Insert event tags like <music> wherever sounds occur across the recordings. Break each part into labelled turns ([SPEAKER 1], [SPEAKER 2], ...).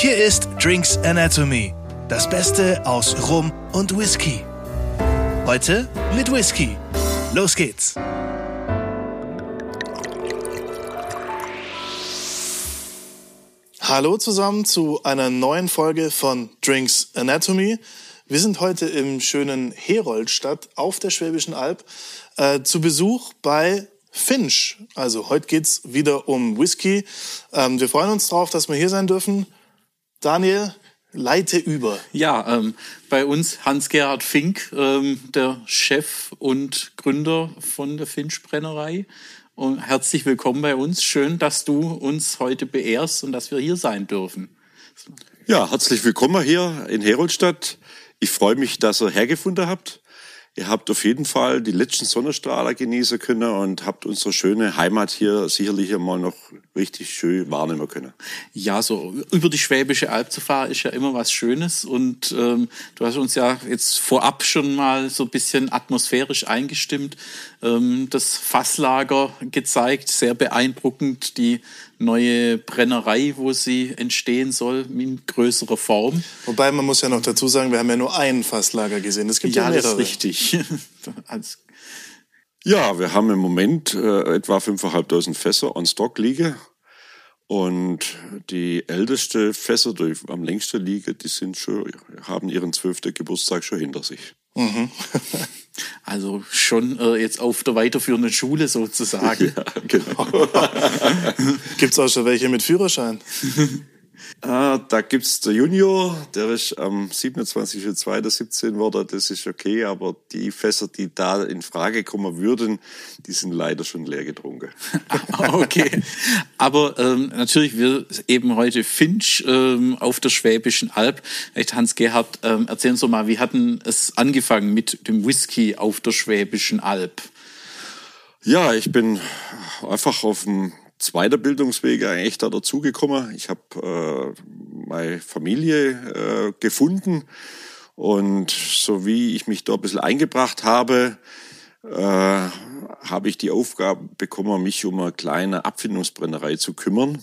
[SPEAKER 1] Hier ist Drinks Anatomy, das Beste aus Rum und Whisky. Heute mit Whisky. Los geht's!
[SPEAKER 2] Hallo zusammen zu einer neuen Folge von Drinks Anatomy. Wir sind heute im schönen Heroldstadt auf der Schwäbischen Alb äh, zu Besuch bei Finch. Also heute geht's wieder um Whisky. Ähm, wir freuen uns drauf, dass wir hier sein dürfen. Daniel, leite über.
[SPEAKER 3] Ja, ähm, bei uns Hans-Gerhard Fink, ähm, der Chef und Gründer von der Finch Brennerei. Und herzlich willkommen bei uns. Schön, dass du uns heute beehrst und dass wir hier sein dürfen.
[SPEAKER 4] Ja, herzlich willkommen hier in Heroldstadt. Ich freue mich, dass ihr hergefunden habt. Ihr habt auf jeden Fall die letzten Sonnenstrahler genießen können und habt unsere schöne Heimat hier sicherlich einmal noch richtig schön wahrnehmen können.
[SPEAKER 3] Ja, so über die Schwäbische Alb zu fahren ist ja immer was Schönes und ähm, du hast uns ja jetzt vorab schon mal so ein bisschen atmosphärisch eingestimmt, ähm, das Fasslager gezeigt, sehr beeindruckend, die neue Brennerei, wo sie entstehen soll, in größerer Form.
[SPEAKER 2] Wobei man muss ja noch dazu sagen, wir haben ja nur ein Fasslager gesehen. Es gibt
[SPEAKER 3] ja,
[SPEAKER 2] ja mehrere.
[SPEAKER 3] das ist richtig. <laughs>
[SPEAKER 4] Ja, wir haben im Moment äh, etwa 5.500 Fässer on Stock liegen. Und die älteste Fässer, die am längsten liegen, die sind schon, haben ihren zwölften Geburtstag schon hinter sich. <laughs>
[SPEAKER 3] Also schon äh, jetzt auf der weiterführenden Schule sozusagen. <laughs>
[SPEAKER 4] Ja, genau. <laughs>
[SPEAKER 2] Gibt's auch schon welche mit Führerschein?
[SPEAKER 4] Ah, da gibt's der Junior, der ist am 27.02.17 worden, das ist okay, aber die Fässer, die da in Frage kommen würden, die sind leider schon leer getrunken. <laughs>
[SPEAKER 3] okay. Aber ähm, natürlich, wir eben heute Finch ähm, auf der Schwäbischen Alb. Echt, Hans-Gerhard, ähm, erzählen Sie mal, wie hatten es angefangen mit dem Whisky auf der Schwäbischen Alb?
[SPEAKER 4] Ja, ich bin einfach auf dem zweiten Bildungsweg eigentlich da dazugekommen. Ich habe äh, meine Familie äh, gefunden und so wie ich mich da ein bisschen eingebracht habe, äh, habe ich die Aufgabe bekommen, mich um eine kleine Abfindungsbrennerei zu kümmern.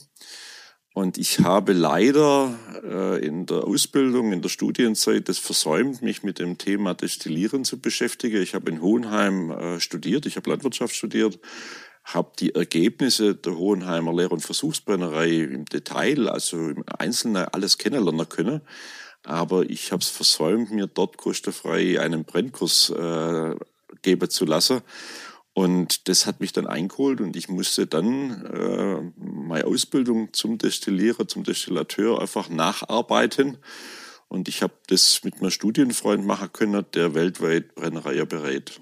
[SPEAKER 4] Und ich habe leider äh, in der Ausbildung, in der Studienzeit das versäumt, mich mit dem Thema Destillieren zu beschäftigen. Ich habe in Hohenheim äh, studiert, ich habe Landwirtschaft studiert, habe die Ergebnisse der Hohenheimer Lehr- und Versuchsbrennerei im Detail, also im Einzelnen alles kennenlernen können. Aber ich habe es versäumt, mir dort kostenfrei einen Brennkurs äh, geben zu lassen. Und das hat mich dann eingeholt und ich musste dann äh, meine Ausbildung zum Destillierer, zum Destillateur einfach nacharbeiten. Und ich habe das mit einem Studienfreund machen können, der weltweit Brennerei berät.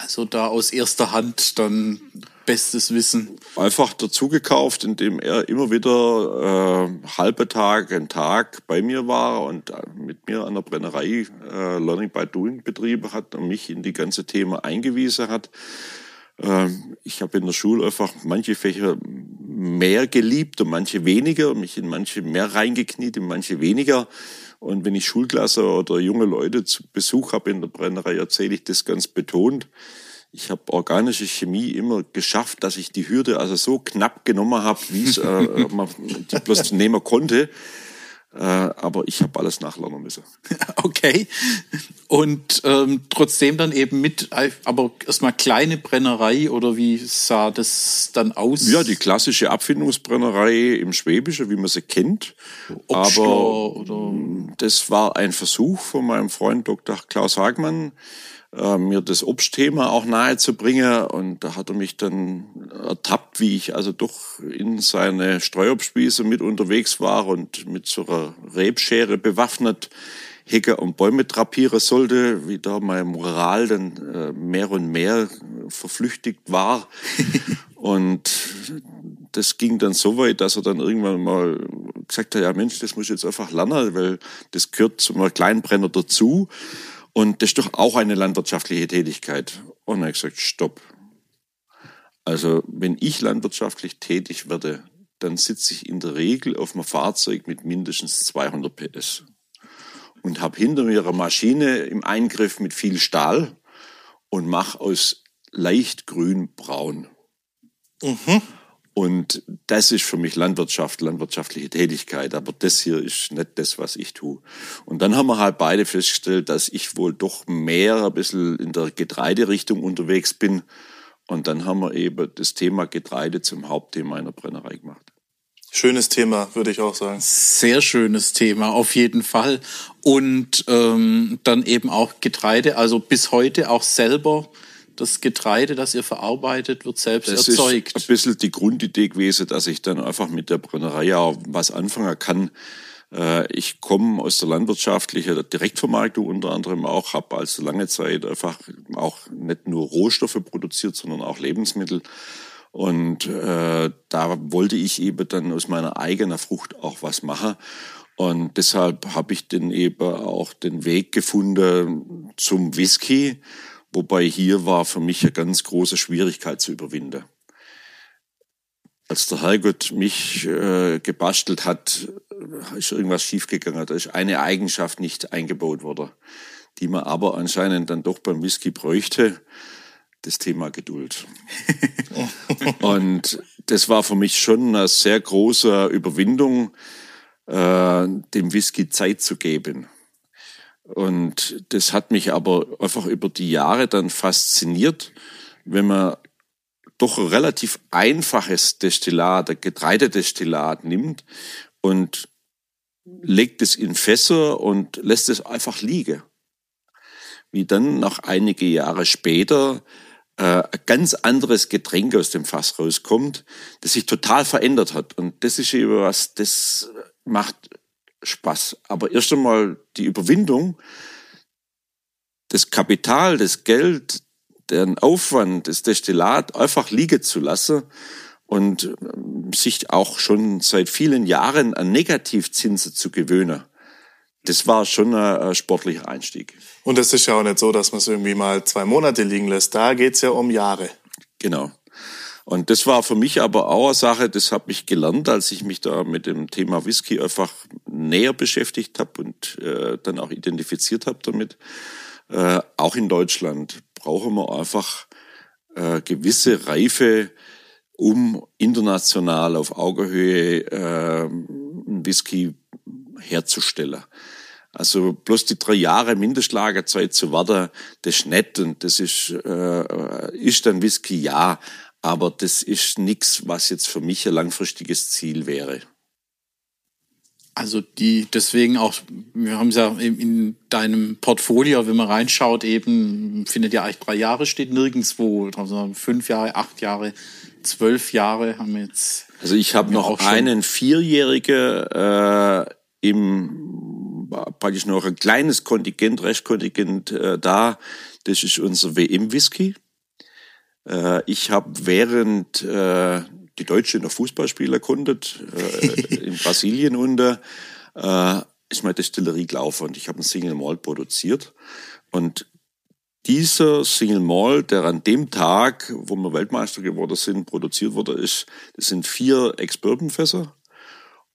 [SPEAKER 3] Also da aus erster Hand dann bestes Wissen.
[SPEAKER 4] Einfach dazu gekauft, indem er immer wieder äh, halbe Tag, einen Tag bei mir war und äh, mit mir an der Brennerei äh, Learning by Doing betrieben hat und mich in die ganze Thema eingewiesen hat. Ähm, ich habe in der Schule einfach manche Fächer mehr geliebt und manche weniger, mich in manche mehr reingekniet, in manche weniger. Und wenn ich Schulklasse oder junge Leute zu Besuch habe in der Brennerei, erzähle ich das ganz betont. Ich habe organische Chemie immer geschafft, dass ich die Hürde also so knapp genommen habe, wie es <laughs> äh, man die bloß nehmen konnte. Äh, aber ich habe alles nachlernen müssen. <laughs>
[SPEAKER 3] Okay. Und ähm, trotzdem dann eben mit, aber erstmal kleine Brennerei oder wie sah das dann aus?
[SPEAKER 4] Ja, die klassische Abfindungsbrennerei im Schwäbischen, wie man sie kennt.
[SPEAKER 3] Obstler
[SPEAKER 4] aber
[SPEAKER 3] oder
[SPEAKER 4] das war ein Versuch von meinem Freund Dr. Klaus Hagmann, äh, mir das Obstthema auch nahe zu bringen. Und da hat er mich dann ertappt, wie ich also doch in seine Streuobstwiese mit unterwegs war und mit so einer Rebschere bewaffnet Hecke und Bäume drapieren sollte, wie da mein Moral dann äh, mehr und mehr verflüchtigt war. <laughs> und das ging dann so weit, dass er dann irgendwann mal gesagt hat, ja Mensch, das muss ich jetzt einfach lernen, weil das gehört zum Kleinbrenner dazu. Und das ist doch auch eine landwirtschaftliche Tätigkeit. Und er hat gesagt, stopp. Also wenn ich landwirtschaftlich tätig werde, dann sitze ich in der Regel auf einem Fahrzeug mit mindestens 200 PS und habe hinter mir eine Maschine im Eingriff mit viel Stahl und mache aus leicht grün braun. Und das ist für mich Landwirtschaft, landwirtschaftliche Tätigkeit. Aber das hier ist nicht das, was ich tue. Und dann haben wir halt beide festgestellt, dass ich wohl doch mehr ein bisschen in der Getreiderichtung unterwegs bin. Und dann haben wir eben das Thema Getreide zum Hauptthema einer Brennerei gemacht.
[SPEAKER 2] Schönes Thema, würde ich auch sagen.
[SPEAKER 3] Sehr schönes Thema, auf jeden Fall. Und ähm, dann eben auch Getreide, also bis heute auch selber das Getreide, das ihr verarbeitet, wird selbst
[SPEAKER 4] das
[SPEAKER 3] erzeugt.
[SPEAKER 4] Das ist ein bisschen die Grundidee gewesen, dass ich dann einfach mit der Brennerei auch was anfangen kann. Äh, ich komme aus der landwirtschaftlichen Direktvermarktung unter anderem auch, habe also lange Zeit einfach auch nicht nur Rohstoffe produziert, sondern auch Lebensmittel. Und äh, da wollte ich eben dann aus meiner eigenen Frucht auch was machen. Und deshalb habe ich dann eben auch den Weg gefunden zum Whisky, wobei hier war für mich eine ganz große Schwierigkeit zu überwinden. Als der Herrgott mich äh, gebastelt hat, ist irgendwas schiefgegangen. Da ist eine Eigenschaft nicht eingebaut worden, die man aber anscheinend dann doch beim Whisky bräuchte das Thema Geduld. <laughs> und das war für mich schon eine sehr große Überwindung, äh, dem Whisky Zeit zu geben. Und das hat mich aber einfach über die Jahre dann fasziniert, wenn man doch ein relativ einfaches Destillat, ein Getreidedestillat nimmt und legt es in Fässer und lässt es einfach liegen. Wie dann nach einige Jahre später äh, ein ganz anderes Getränk aus dem Fass rauskommt, das sich total verändert hat. Und das ist eben was, das macht Spaß. Aber erst einmal die Überwindung, das Kapital, das Geld, den Aufwand, das Destillat einfach liegen zu lassen und ähm, sich auch schon seit vielen Jahren an Negativzinsen zu gewöhnen das war schon ein, sportlicher Einstieg.
[SPEAKER 2] Und es ist ja auch nicht so, dass man es irgendwie mal zwei Monate liegen lässt. Da geht's ja um Jahre.
[SPEAKER 4] Genau. Und das war für mich aber auch eine Sache, das habe ich gelernt, als ich mich da mit dem Thema Whisky einfach näher beschäftigt habe und äh, dann auch identifiziert habe damit. Äh, auch in Deutschland brauchen wir einfach äh, gewisse Reife, um international auf Augenhöhe äh, Whisky herzustellen. Also bloß die drei Jahre Mindestlagerzeit zu warten, das ist nett und das ist, äh, ist dann Whisky, ja, aber das ist nichts, was jetzt für mich ein langfristiges Ziel wäre.
[SPEAKER 3] Also die, deswegen auch, wir haben es ja in, in, deinem Portfolio, wenn man reinschaut, eben findet ja eigentlich drei Jahre steht nirgendwo, also fünf Jahre, acht Jahre, zwölf Jahre haben wir jetzt.
[SPEAKER 4] Also ich habe noch einen vierjährigen äh, im praktisch noch ein kleines Kontingent, Restkontingent äh, da. Das ist unser WM-Whisky. Äh, ich habe während äh, die Deutsche noch Fußballspieler erkundet, äh, in <laughs> Brasilien unter, äh, ist meine Destillerie gelaufen und ich habe einen Single Malt produziert. Und dieser Single Malt, der an dem Tag, wo wir Weltmeister geworden sind, produziert wurde, ist, das sind vier Ex-Bourbon-Fässer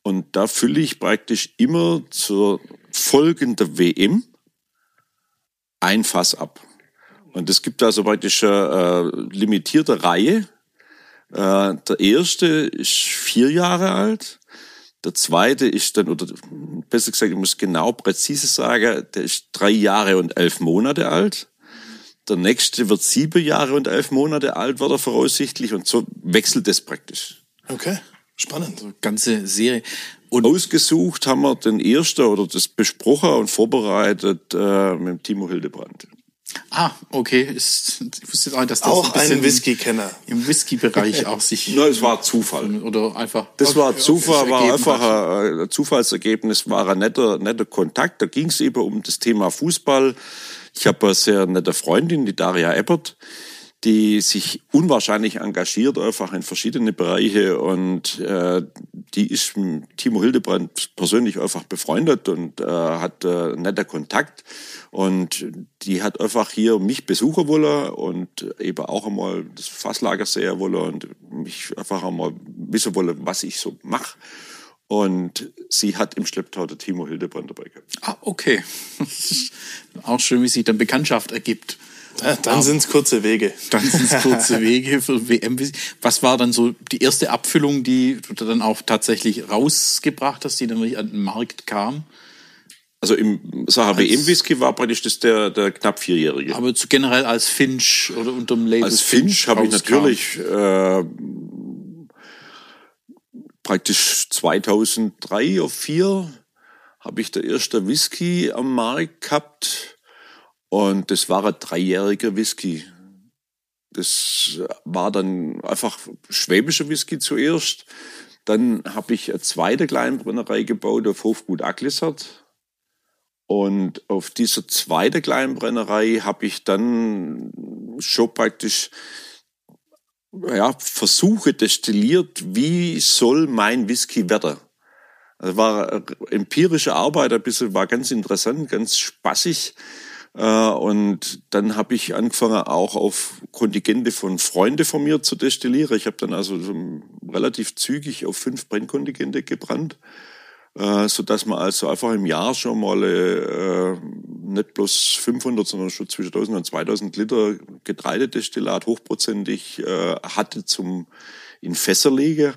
[SPEAKER 4] und da fülle ich praktisch immer zur folgenden WM ein Fass ab. Und es gibt also praktisch eine äh, limitierte Reihe. Äh, der erste ist vier Jahre alt. Der zweite ist dann, oder besser gesagt, ich muss genau präzise sagen, der ist drei Jahre und elf Monate alt. Der nächste wird sieben Jahre und elf Monate alt, wird er voraussichtlich. Und so wechselt es praktisch.
[SPEAKER 2] Okay. Spannend.
[SPEAKER 3] Also ganze Serie.
[SPEAKER 4] Und Ausgesucht haben wir den ersten oder das besprochen und vorbereitet äh, mit Timo Hildebrand.
[SPEAKER 3] Ah, okay. Ist, ich wusste jetzt auch, dass
[SPEAKER 2] das auch ein, ein Whisky-Kenner
[SPEAKER 3] im Whisky-Bereich <laughs> auch sich.
[SPEAKER 4] Nein, es war Zufall.
[SPEAKER 3] Oder einfach.
[SPEAKER 4] Das war Zufall, war einfach ein, ein Zufallsergebnis, war ein netter, netter Kontakt. Da ging es eben um das Thema Fußball. Ich habe eine sehr nette Freundin, die Daria Eppert die sich unwahrscheinlich engagiert, einfach in verschiedene Bereiche und äh, die ist mit Timo Hildebrand persönlich einfach befreundet und äh, hat äh, netter Kontakt und die hat einfach hier mich besuchen wollen und eben auch einmal das Fasslager sehen wollen und mich einfach einmal wissen wollen, was ich so mache. Und sie hat im Schlepptau der Timo Hildebrand dabei gehabt.
[SPEAKER 3] Ah, okay. <laughs> auch schön, wie sich dann Bekanntschaft ergibt.
[SPEAKER 2] Da, dann sind es kurze Wege.
[SPEAKER 3] Dann sind es <laughs> kurze Wege für WM. Was war dann so die erste Abfüllung, die du dann auch tatsächlich rausgebracht hast, die dann wirklich an den Markt kam?
[SPEAKER 4] Also im Sache WM-Whisky war praktisch das der, der knapp vierjährige.
[SPEAKER 3] Aber zu, generell als Finch oder unter dem Label
[SPEAKER 4] Als Finch habe ich natürlich äh, praktisch 2003 oder 2004 habe ich der erste Whisky am Markt gehabt und das war ein dreijähriger Whisky. Das war dann einfach schwäbischer Whisky zuerst. Dann habe ich eine zweite Kleinbrennerei gebaut auf Hofgut Aglissert. Und auf dieser zweiten Kleinbrennerei habe ich dann schon praktisch ja, Versuche destilliert, wie soll mein Whisky werden. Das war empirische Arbeit, ein bisschen, war ganz interessant, ganz spaßig. Äh, Und dann habe ich angefangen, auch auf Kontingente von Freunden von mir zu destillieren. Ich habe dann also so relativ zügig auf fünf Brennkontingente gebrannt, äh, so dass man also einfach im Jahr schon mal äh, nicht bloß 500, sondern schon zwischen 1000 und 2000 Liter Getreidedestillat hochprozentig hatte zum in Fässer legen.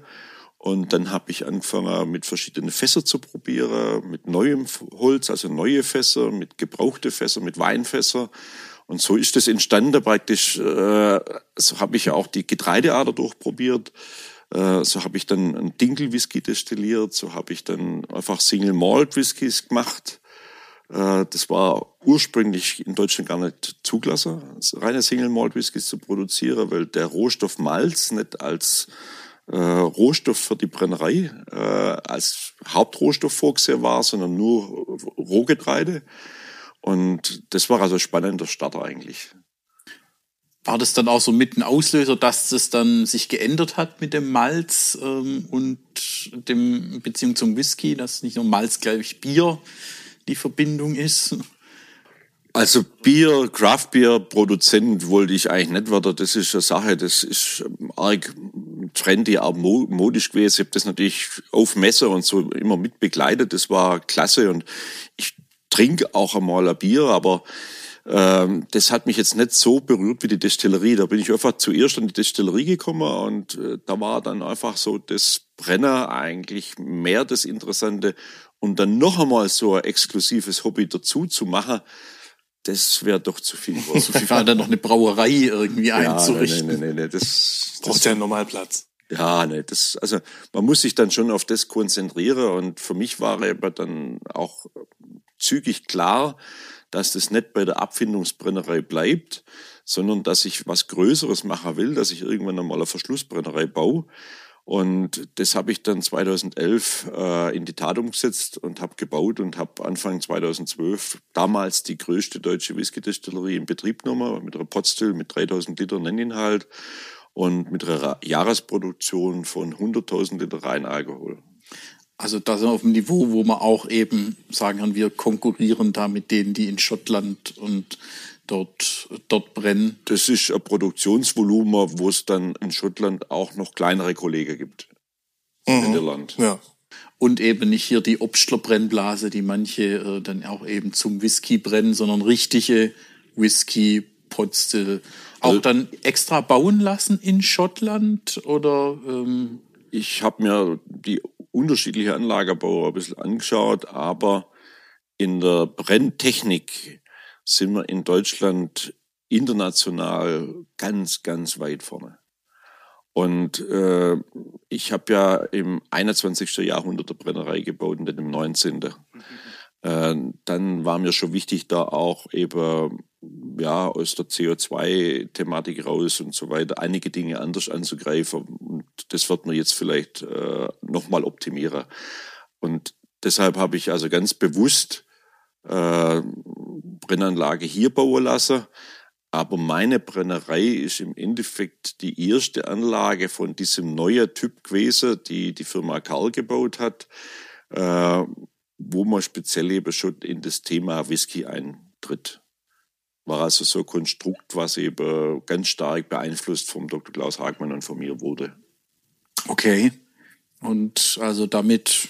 [SPEAKER 4] Und dann habe ich angefangen, mit verschiedenen Fässer zu probieren, mit neuem Holz, also neue Fässer, mit gebrauchte Fässer, mit Weinfässer. Und so ist das entstanden praktisch. Äh, so habe ich ja auch die Getreideader durchprobiert. Äh, so habe ich dann einen Dinkel-Whisky destilliert. So habe ich dann einfach Single-Malt-Whiskys gemacht. Äh, Das war ursprünglich in Deutschland gar nicht zugelassen, reine Single-Malt-Whiskys zu produzieren, weil der Rohstoff Malz nicht als äh, Rohstoff für die Brennerei äh, als Hauptrohstoff vorgesehen war, sondern nur Rohgetreide. Und das war also ein spannender Starter eigentlich.
[SPEAKER 3] War das dann auch so mit ein Auslöser, dass das dann sich geändert hat mit dem Malz ähm, und dem Beziehung zum Whisky, dass nicht nur Malz gleich Bier die Verbindung ist?
[SPEAKER 4] Also Bier, Craft Beer Produzent wollte ich eigentlich nicht werden. Das ist eine Sache, das ist arg trendy, auch mo- modisch gewesen. Ich habe das natürlich auf Messer und so immer mit begleitet. Das war klasse und ich trinke auch einmal ein Bier, aber ähm, das hat mich jetzt nicht so berührt wie die Destillerie. Da bin ich einfach zuerst an die Destillerie gekommen und äh, da war dann einfach so das Brenner eigentlich mehr das Interessante. Und dann noch einmal so ein exklusives Hobby dazu zu machen, das wäre doch zu viel.
[SPEAKER 3] So viel war dann noch eine Brauerei irgendwie
[SPEAKER 4] Ja, nein,
[SPEAKER 3] einzurichten.
[SPEAKER 4] nein, nein, nein, das,
[SPEAKER 2] Braucht ja einen Normalplatz.
[SPEAKER 4] ja, nee, das, also man muss sich dann schon auf das konzentrieren und für mich war aber dann auch zügig klar, dass das nicht bei der Abfindungsbrennerei bleibt, sondern dass ich was Größeres machen will, dass ich irgendwann einmal eine Verschlussbrennerei baue. Und das habe ich dann 2011 äh, in die Tat umgesetzt und habe gebaut und habe Anfang 2012 damals die größte deutsche Whisky-Destillerie in Betrieb genommen, mit einer Potstill mit 3000 Liter Nenninhalt und mit einer Jahresproduktion von 100.000 Liter Reinalkohol.
[SPEAKER 3] Also da sind wir auf dem Niveau, wo man auch eben sagen kann, wir konkurrieren da mit denen, die in Schottland und dort, dort brennen.
[SPEAKER 4] Das ist ein Produktionsvolumen, wo es dann in Schottland auch noch kleinere Kollegen gibt. In Irland.
[SPEAKER 2] Ja.
[SPEAKER 3] Und eben nicht hier die Obstler-Brennblase, die manche äh, dann auch eben zum Whisky brennen, sondern richtige Whisky-Potstill. Auch dann extra bauen lassen in Schottland oder ähm,
[SPEAKER 4] Ich habe mir die unterschiedliche Anlagebauer ein bisschen angeschaut, aber in der Brenntechnik sind wir in Deutschland international ganz, ganz weit vorne. Und äh, ich habe ja im 21. Jahrhundert eine Brennerei gebaut und nicht im 19. Äh, dann war mir schon wichtig, da auch eben ja aus der CO2-Thematik raus und so weiter einige Dinge anders anzugreifen. Und das wird man jetzt vielleicht äh, nochmal optimieren. Und deshalb habe ich also ganz bewusst äh, Brennanlage hier bauen lassen. Aber meine Brennerei ist im Endeffekt die erste Anlage von diesem neuen Typ gewesen, die die Firma Karl gebaut hat, äh, wo man speziell eben schon in das Thema Whisky eintritt. War also so ein Konstrukt, was eben ganz stark beeinflusst vom Dr. Klaus Hagmann und von mir wurde.
[SPEAKER 3] okay. Und also damit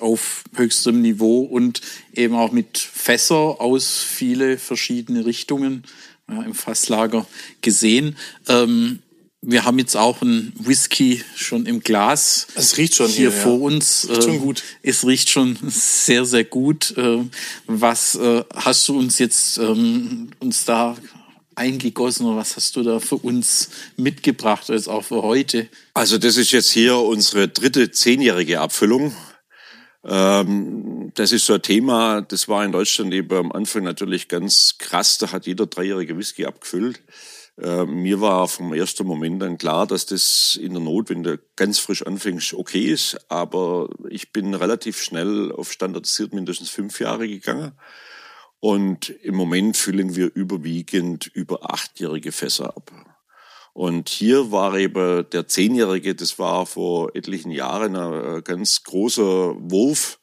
[SPEAKER 3] auf höchstem Niveau und eben auch mit Fässer aus viele verschiedene Richtungen, ja, im Fasslager gesehen. Ähm, wir haben jetzt auch einen Whisky schon im Glas.
[SPEAKER 2] Es riecht schon
[SPEAKER 3] hier,
[SPEAKER 2] hier,
[SPEAKER 3] vor
[SPEAKER 2] ja.
[SPEAKER 3] uns.
[SPEAKER 2] Riecht schon
[SPEAKER 3] Ähm,
[SPEAKER 2] gut.
[SPEAKER 3] Es riecht schon sehr, sehr gut. Ähm, Was äh, hast du uns jetzt ähm, uns da eingegossen oder was hast du da für uns mitgebracht, jetzt auch für heute?
[SPEAKER 4] Also das ist jetzt hier unsere dritte zehnjährige Abfüllung. Ähm, das ist so ein Thema, das war in Deutschland eben am Anfang natürlich ganz krass. Da hat jeder dreijährige Whisky abgefüllt. Äh, mir war vom ersten Moment dann klar, dass das in der Not, wenn du ganz frisch anfängst, okay ist. Aber ich bin relativ schnell auf standardisiert mindestens fünf Jahre gegangen. Und im Moment füllen wir überwiegend über achtjährige Fässer ab. Und hier war eben der Zehnjährige, das war vor etlichen Jahren ein ganz großer Wurf,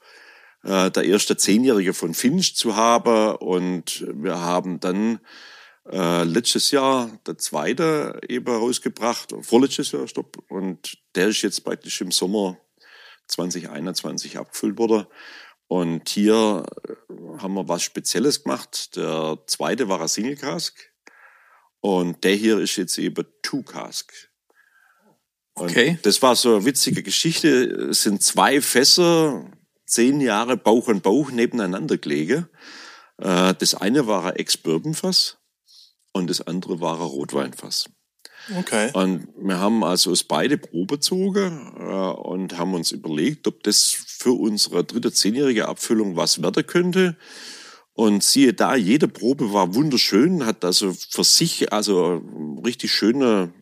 [SPEAKER 4] äh, der erste Zehnjährige von Finch zu haben. Und wir haben dann äh, letztes Jahr der zweite eben rausgebracht, vorletztes Jahr, stopp. Und der ist jetzt praktisch im Sommer 2021 abgefüllt worden. Und hier äh, haben wir was Spezielles gemacht. Der zweite war ein Single Cask. Und der hier ist jetzt eben Two Cask. Und
[SPEAKER 3] Okay.
[SPEAKER 4] Das war so eine witzige Geschichte. Es sind zwei Fässer, zehn Jahre Bauch an Bauch nebeneinander gelegen. Äh, Das eine war ein Ex-Bourbon-Fass und das andere war ein Rotweinfass.
[SPEAKER 2] Okay.
[SPEAKER 4] Und wir haben also aus beide Probe gezogen äh, und haben uns überlegt, ob das für unsere dritte zehnjährige Abfüllung was werden könnte. Und siehe da, jede Probe war wunderschön, hat also für sich also richtig schöne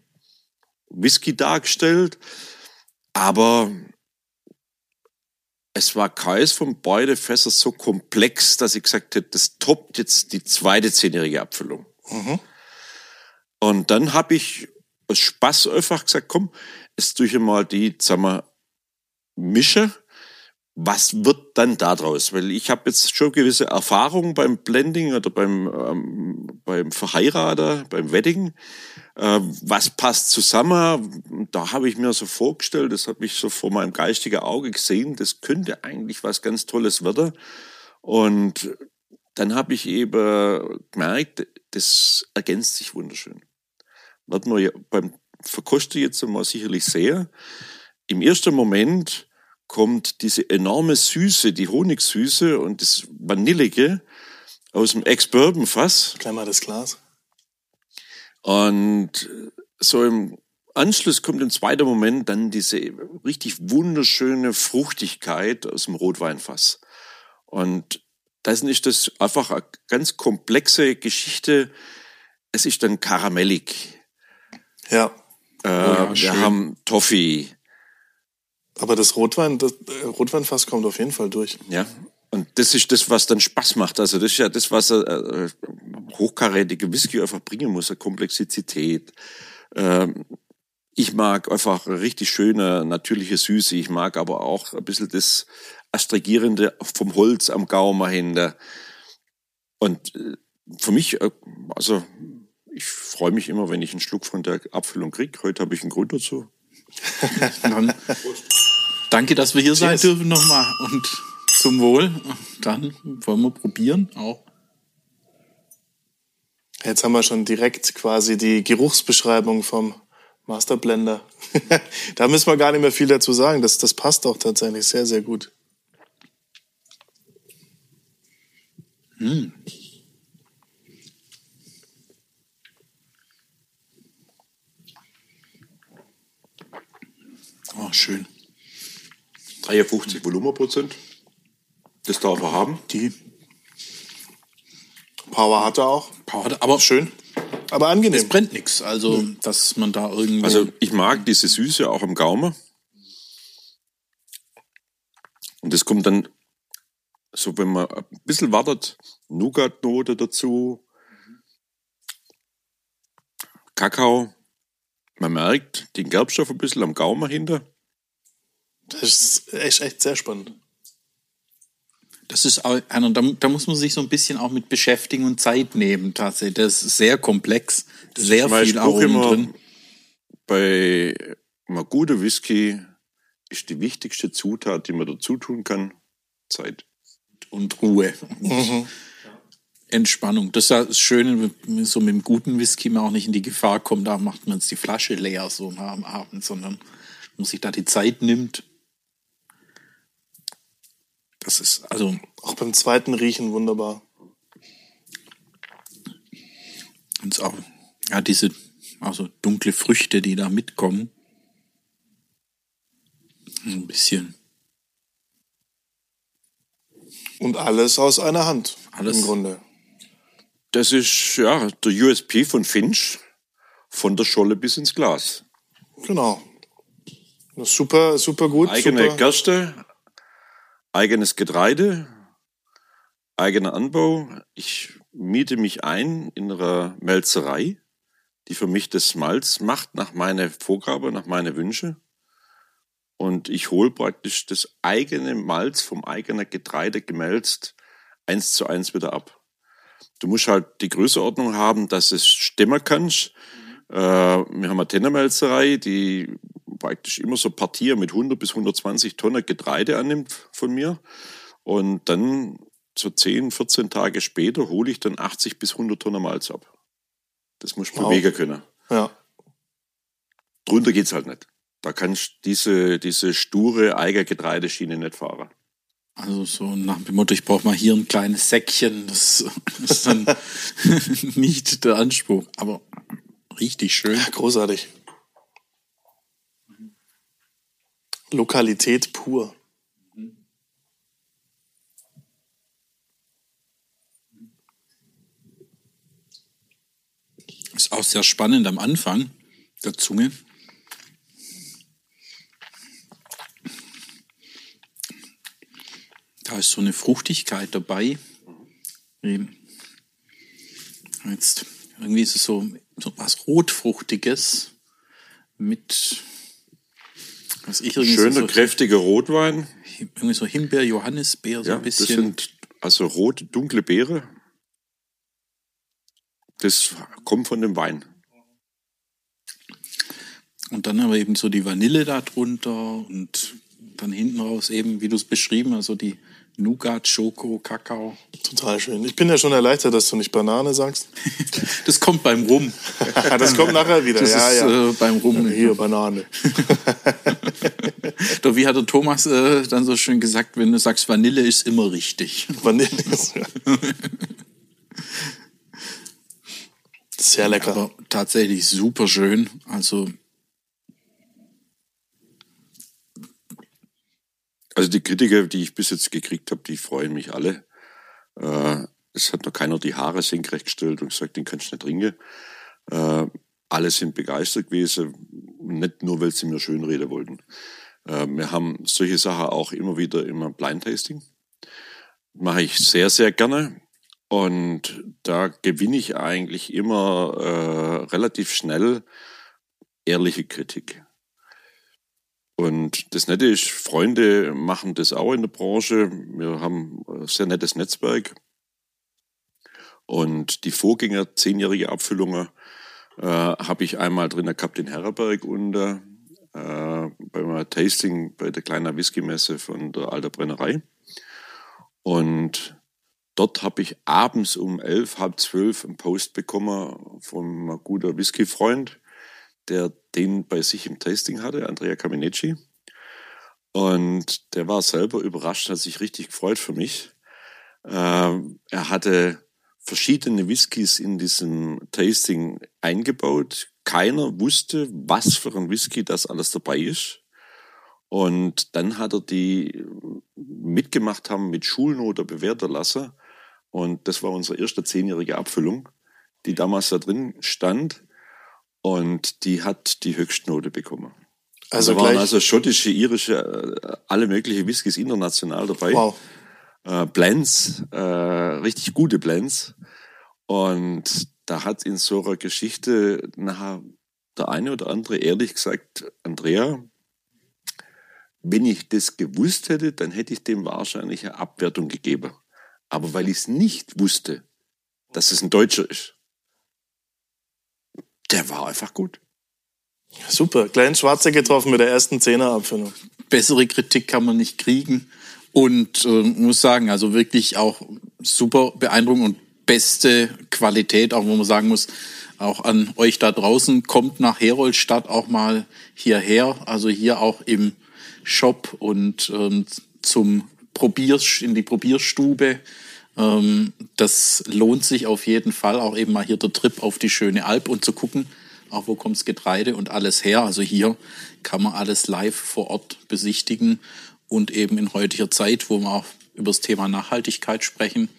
[SPEAKER 4] Whisky dargestellt. Aber es war keins von beide Fässer so komplex, dass ich gesagt hätte, das toppt jetzt die zweite zehnjährige Abfüllung. Und dann habe ich aus Spaß einfach gesagt, komm, jetzt tue ich mal die, sagen wir, mische. Was wird dann daraus? Weil ich habe jetzt schon gewisse Erfahrungen beim Blending oder beim, ähm, beim Verheirater, beim Wedding. Äh, was passt zusammen? Da habe ich mir so vorgestellt, das habe ich so vor meinem geistigen Auge gesehen, das könnte eigentlich was ganz Tolles werden. Und dann habe ich eben gemerkt, das ergänzt sich wunderschön. Wird man ja beim Verkosten jetzt mal sicherlich sehr. Im ersten Moment kommt diese enorme Süße, die Honigsüße und das Vanillige aus dem Ex-Bourbon-Fass.
[SPEAKER 2] Mal das Glas.
[SPEAKER 4] Und so im Anschluss kommt im zweiten Moment dann diese richtig wunderschöne Fruchtigkeit aus dem Rotweinfass. Und das ist das einfach eine ganz komplexe Geschichte. Es ist dann karamellig.
[SPEAKER 2] Ja.
[SPEAKER 4] Äh,
[SPEAKER 3] ja,
[SPEAKER 4] wir haben Toffee.
[SPEAKER 2] Aber das Rotwein, das äh, Rotweinfass kommt auf jeden Fall durch.
[SPEAKER 4] Ja. Und das ist das, was dann Spaß macht. Also das ist ja das, was äh, hochkarätige Whisky einfach bringen muss, eine Komplexität. Ähm, ich mag einfach richtig schöne, natürliche Süße. Ich mag aber auch ein bisschen das Astragierende vom Holz am Gaumen hinter. Und äh, für mich, äh, also ich freue mich immer, wenn ich einen Schluck von der Abfüllung krieg. Heute habe ich einen Grund dazu. <laughs> <laughs>
[SPEAKER 3] Dann, danke, dass wir hier sein
[SPEAKER 2] Cheers.
[SPEAKER 3] dürfen nochmal und zum Wohl. Dann wollen wir probieren auch.
[SPEAKER 2] Jetzt haben wir schon direkt quasi die Geruchsbeschreibung vom Masterblender. <laughs> da müssen wir gar nicht mehr viel dazu sagen. Das, das passt auch tatsächlich sehr, sehr gut.
[SPEAKER 3] Oh, schön.
[SPEAKER 4] 53 Volumenprozent. Das darf er haben.
[SPEAKER 3] Die
[SPEAKER 2] Power hat er auch.
[SPEAKER 3] Powder, aber
[SPEAKER 2] Schön. Aber
[SPEAKER 3] es
[SPEAKER 2] angenehm.
[SPEAKER 3] brennt nichts. Also, dass man da irgendwo.
[SPEAKER 4] Also ich mag diese Süße auch im Gaumen. Und das kommt dann, so wenn man ein bisschen wartet, Nougat-Note dazu, Kakao. Man merkt den Gerbstoff ein bisschen am Gaumen hinter.
[SPEAKER 2] Das ist echt, echt sehr spannend.
[SPEAKER 3] Das ist auch einer, da, da muss man sich so ein bisschen auch mit beschäftigen und Zeit nehmen, tatsächlich. Das ist sehr komplex, sehr
[SPEAKER 4] Mein
[SPEAKER 3] viel Aromen
[SPEAKER 4] immer,
[SPEAKER 3] drin.
[SPEAKER 4] Bei einem guten Whisky ist die wichtigste Zutat, die man dazu tun kann, Zeit.
[SPEAKER 3] Und Ruhe.
[SPEAKER 2] Mhm.
[SPEAKER 3] Entspannung. Das ist das Schöne, wenn so mit dem guten Whisky man auch nicht in die Gefahr kommt, da macht man jetzt die Flasche leer so am Abend, sondern man sich da die Zeit nimmt. Das ist also
[SPEAKER 2] Auch beim zweiten Riechen wunderbar.
[SPEAKER 3] und auch ja diese also dunkle Früchte, die da mitkommen. Ein bisschen
[SPEAKER 2] Und alles aus einer Hand.
[SPEAKER 3] Alles.
[SPEAKER 2] Im Grunde.
[SPEAKER 4] Das ist ja der USP von Finch, von der Scholle bis ins Glas.
[SPEAKER 2] Genau. Super, super gut.
[SPEAKER 4] Eigene
[SPEAKER 2] super.
[SPEAKER 4] Gerste, eigenes Getreide, eigener Anbau. Ich miete mich ein in einer Melzerei, die für mich das Malz macht nach meiner Vorgabe, nach meinen Wünsche. Und ich hole praktisch das eigene Malz vom eigenen Getreide gemälzt eins zu eins wieder ab. Du musst halt die Größenordnung haben, dass es stemmen kannst. Äh, wir haben eine Tennermelzerei, die praktisch immer so Partier mit 100 bis 120 Tonnen Getreide annimmt von mir. Und dann so 10, 14 Tage später hole ich dann 80 bis 100 Tonnen Malz ab. Das muss man
[SPEAKER 2] Wow.
[SPEAKER 4] bewegen können.
[SPEAKER 2] Ja.
[SPEAKER 4] Drunter geht's halt nicht. Da kannst du diese, diese sture Eigergetreideschiene nicht fahren.
[SPEAKER 3] Also so nach dem Motto, ich brauche mal hier ein kleines Säckchen. Das <laughs> ist dann <laughs> nicht der Anspruch. Aber richtig schön.
[SPEAKER 2] Großartig. Lokalität pur.
[SPEAKER 3] Ist auch sehr spannend am Anfang der Zunge. Da ist so eine Fruchtigkeit dabei. Jetzt, irgendwie ist es so, so was Rotfruchtiges mit, was ich
[SPEAKER 4] Schöner,
[SPEAKER 3] so,
[SPEAKER 4] kräftiger Rotwein.
[SPEAKER 3] irgendwie so Himbeer, Johannisbeer, so
[SPEAKER 4] Ja,
[SPEAKER 3] ein
[SPEAKER 4] das
[SPEAKER 3] bisschen.
[SPEAKER 4] sind also rote, dunkle Beere. Das kommt von dem Wein.
[SPEAKER 3] Und dann aber eben so die Vanille da drunter und dann hinten raus eben, wie du es beschrieben hast, so die Nougat, Schoko, Kakao.
[SPEAKER 2] Total schön. Ich bin ja schon erleichtert, dass du nicht Banane sagst. <laughs>
[SPEAKER 3] Das kommt beim Rum. <laughs>
[SPEAKER 2] das kommt nachher wieder.
[SPEAKER 3] Das
[SPEAKER 2] ja,
[SPEAKER 3] ist
[SPEAKER 2] ja.
[SPEAKER 3] Äh, beim Rum.
[SPEAKER 2] Hier, Banane. <laughs>
[SPEAKER 3] Doch wie hat der Thomas äh, dann so schön gesagt, wenn du sagst, Vanille ist immer richtig.
[SPEAKER 2] Vanille ist ja. Sehr lecker.
[SPEAKER 3] Aber tatsächlich super schön. Also
[SPEAKER 4] Also die Kritiker, die ich bis jetzt gekriegt habe, die freuen mich alle. Äh, es hat noch keiner die Haare senkrecht gestellt und gesagt, den kannst du nicht trinken. Äh, alle sind begeistert gewesen, nicht nur, weil sie mir schönreden wollten. Äh, wir haben solche Sachen auch immer wieder im Blind Tasting. Mache ich sehr, sehr gerne. Und da gewinne ich eigentlich immer äh, relativ schnell ehrliche Kritik. Und das Nette ist, Freunde machen das auch in der Branche. Wir haben ein sehr nettes Netzwerk. Und die Vorgänger, zehnjährige Abfüllungen, äh, habe ich einmal drin gehabt in Herberg und äh, beim Tasting bei der kleinen Whisky-Messe von der Alter Brennerei. Und dort habe ich abends um elf, halb zwölf einen Post bekommen von einem guten Whisky-Freund, der den bei sich im Tasting hatte, Andrea Caminecci. Und der war selber überrascht, hat sich richtig gefreut für mich. Ähm, er hatte verschiedene Whiskys in diesem Tasting eingebaut. Keiner wusste, was für ein Whisky das alles dabei ist. Und dann hat er die mitgemacht haben mit Schulnote bewerten lassen. Und das war unsere erste zehnjährige Abfüllung, die damals da drin stand. Und die hat die Höchstnote bekommen.
[SPEAKER 2] Also
[SPEAKER 4] da waren also schottische, irische, äh, alle möglichen Whiskys international dabei.
[SPEAKER 2] wow.
[SPEAKER 4] Äh, Blends, äh, richtig gute Blends. Und da hat in so einer Geschichte nachher der eine oder andere ehrlich gesagt, Andrea, wenn ich das gewusst hätte, dann hätte ich dem wahrscheinlich eine Abwertung gegeben. Aber weil ich es nicht wusste, dass es ein Deutscher ist, der war einfach gut.
[SPEAKER 2] Super. Klein Schwarze getroffen mit der ersten Zehnerabfüllung.
[SPEAKER 3] bessere Kritik kann man nicht kriegen. Und äh, muss sagen, also wirklich auch super beeindruckend und beste Qualität, auch wo man sagen muss, auch an euch da draußen, kommt nach Heroldstadt auch mal hierher, also hier auch im Shop und ähm, zum Probier in die Probierstube. Ähm, das lohnt sich auf jeden Fall, auch eben mal hier der Trip auf die schöne Alp und zu gucken, auch wo kommt's Getreide und alles her. Also hier kann man alles live vor Ort besichtigen und eben in heutiger Zeit, wo wir auch über das Thema Nachhaltigkeit sprechen,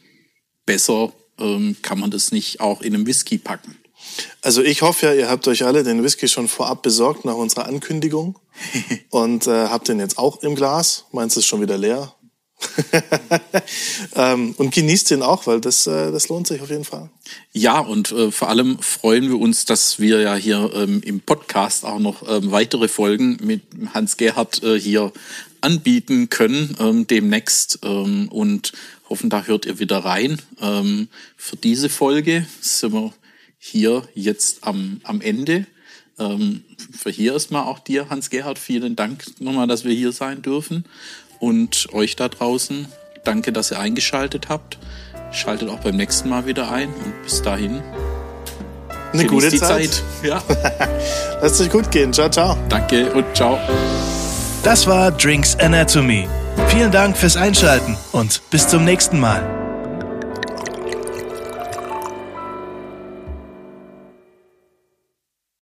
[SPEAKER 3] besser ähm, kann man das nicht auch in einem Whisky packen.
[SPEAKER 2] Also ich hoffe ja, ihr habt euch alle den Whisky schon vorab besorgt nach unserer Ankündigung <laughs> und äh, habt den jetzt auch im Glas. Meins ist schon wieder leer. <laughs> ähm, und genießt den auch, weil das, äh, das lohnt sich auf jeden Fall.
[SPEAKER 3] Ja, und äh, vor allem freuen wir uns, dass wir ja hier ähm, im Podcast auch noch ähm, weitere Folgen mit Hans Gerhard äh, hier anbieten können ähm, demnächst ähm, und hoffen, da hört ihr wieder rein. Ähm, für diese Folge sind wir hier jetzt am, am Ende. Für hier erstmal auch dir, Hans-Gerhard, vielen Dank nochmal, dass wir hier sein dürfen. Und euch da draußen, danke, dass ihr eingeschaltet habt. Schaltet auch beim nächsten Mal wieder ein und bis dahin.
[SPEAKER 2] Eine gute die Zeit. Zeit.
[SPEAKER 3] Ja. <laughs>
[SPEAKER 2] Lasst euch gut gehen. Ciao, ciao.
[SPEAKER 3] Danke und ciao.
[SPEAKER 1] Das war Drinks Anatomy. Vielen Dank fürs Einschalten und bis zum nächsten Mal.